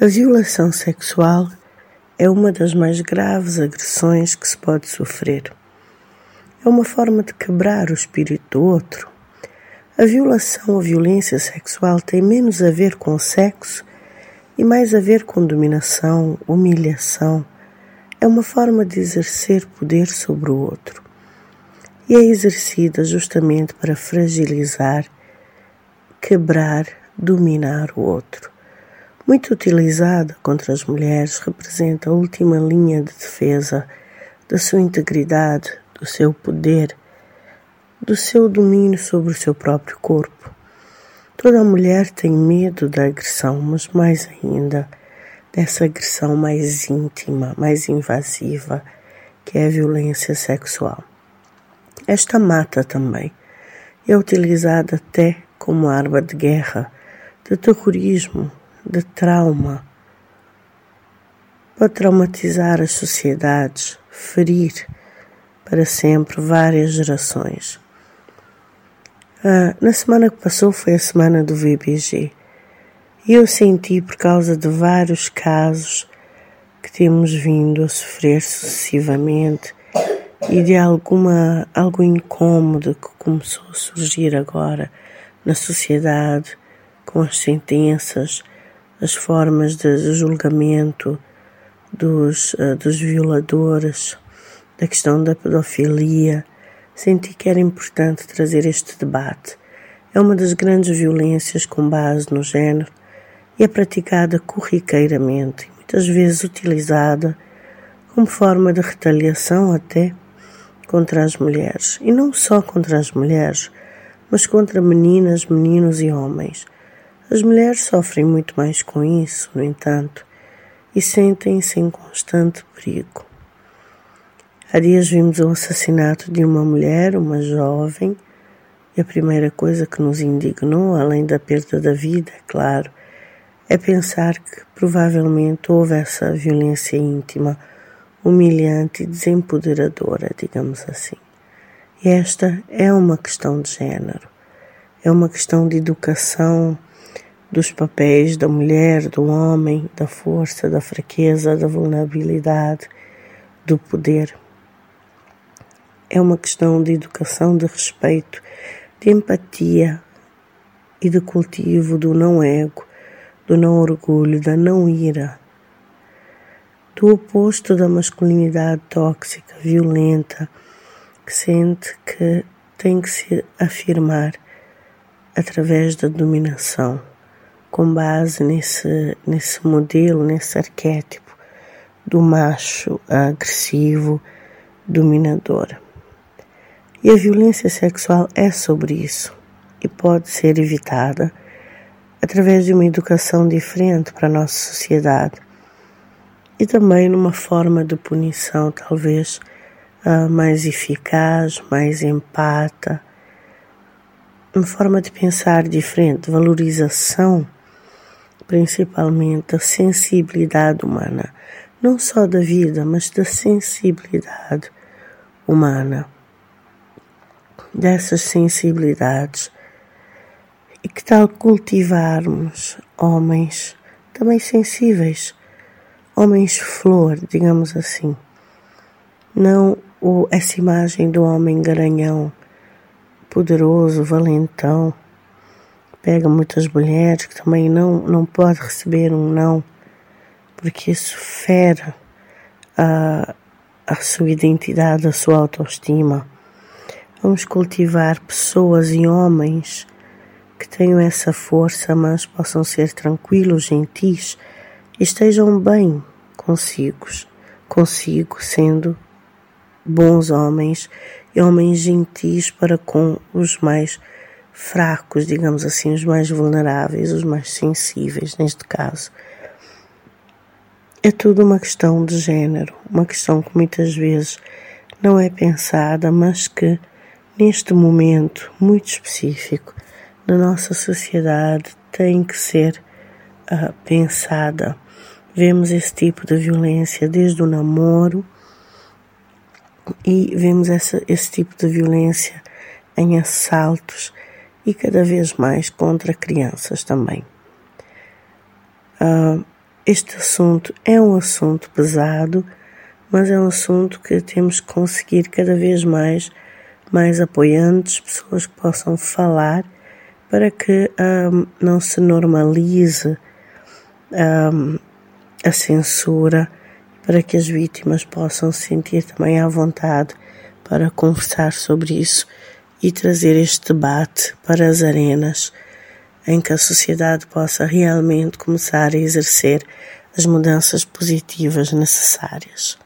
A violação sexual é uma das mais graves agressões que se pode sofrer. É uma forma de quebrar o espírito do outro. A violação ou violência sexual tem menos a ver com sexo e mais a ver com dominação, humilhação. É uma forma de exercer poder sobre o outro. E é exercida justamente para fragilizar, quebrar, dominar o outro muito utilizada contra as mulheres, representa a última linha de defesa da sua integridade, do seu poder, do seu domínio sobre o seu próprio corpo. Toda mulher tem medo da agressão, mas mais ainda dessa agressão mais íntima, mais invasiva, que é a violência sexual. Esta mata também é utilizada até como arma de guerra, de terrorismo, de trauma. Pode traumatizar as sociedades, ferir para sempre várias gerações. Ah, na semana que passou foi a semana do VBG e eu senti, por causa de vários casos que temos vindo a sofrer sucessivamente e de alguma algo incômodo que começou a surgir agora na sociedade com as sentenças as formas de julgamento dos, uh, dos violadores, da questão da pedofilia, senti que era importante trazer este debate. É uma das grandes violências com base no género e é praticada corriqueiramente muitas vezes utilizada como forma de retaliação até contra as mulheres. E não só contra as mulheres, mas contra meninas, meninos e homens. As mulheres sofrem muito mais com isso, no entanto, e sentem-se em constante perigo. Há dias vimos o assassinato de uma mulher, uma jovem, e a primeira coisa que nos indignou, além da perda da vida, é claro, é pensar que provavelmente houve essa violência íntima, humilhante e desempoderadora, digamos assim. E esta é uma questão de género, é uma questão de educação dos papéis da mulher, do homem, da força, da fraqueza, da vulnerabilidade, do poder. É uma questão de educação, de respeito, de empatia e de cultivo do não ego, do não orgulho, da não ira, do oposto da masculinidade tóxica, violenta, que sente que tem que se afirmar através da dominação com base nesse, nesse modelo, nesse arquétipo do macho agressivo, dominador. E a violência sexual é sobre isso e pode ser evitada através de uma educação diferente para a nossa sociedade e também numa forma de punição talvez uh, mais eficaz, mais empata, uma forma de pensar diferente, valorização principalmente a sensibilidade humana, não só da vida, mas da sensibilidade humana, dessas sensibilidades. E que tal cultivarmos homens também sensíveis, homens flor, digamos assim, não o, essa imagem do homem garanhão, poderoso, valentão, pega muitas mulheres que também não, não pode receber um não, porque isso fere a, a sua identidade, a sua autoestima. Vamos cultivar pessoas e homens que tenham essa força, mas possam ser tranquilos, gentis e estejam bem consigo, consigo sendo bons homens e homens gentis para com os mais fracos, digamos assim, os mais vulneráveis, os mais sensíveis, neste caso. É tudo uma questão de género, uma questão que muitas vezes não é pensada, mas que neste momento muito específico na nossa sociedade tem que ser uh, pensada. Vemos esse tipo de violência desde o namoro e vemos essa, esse tipo de violência em assaltos e cada vez mais contra crianças também. Uh, este assunto é um assunto pesado, mas é um assunto que temos que conseguir cada vez mais, mais apoiantes, pessoas que possam falar para que um, não se normalize um, a censura, para que as vítimas possam se sentir também à vontade para conversar sobre isso e trazer este debate para as arenas em que a sociedade possa realmente começar a exercer as mudanças positivas necessárias.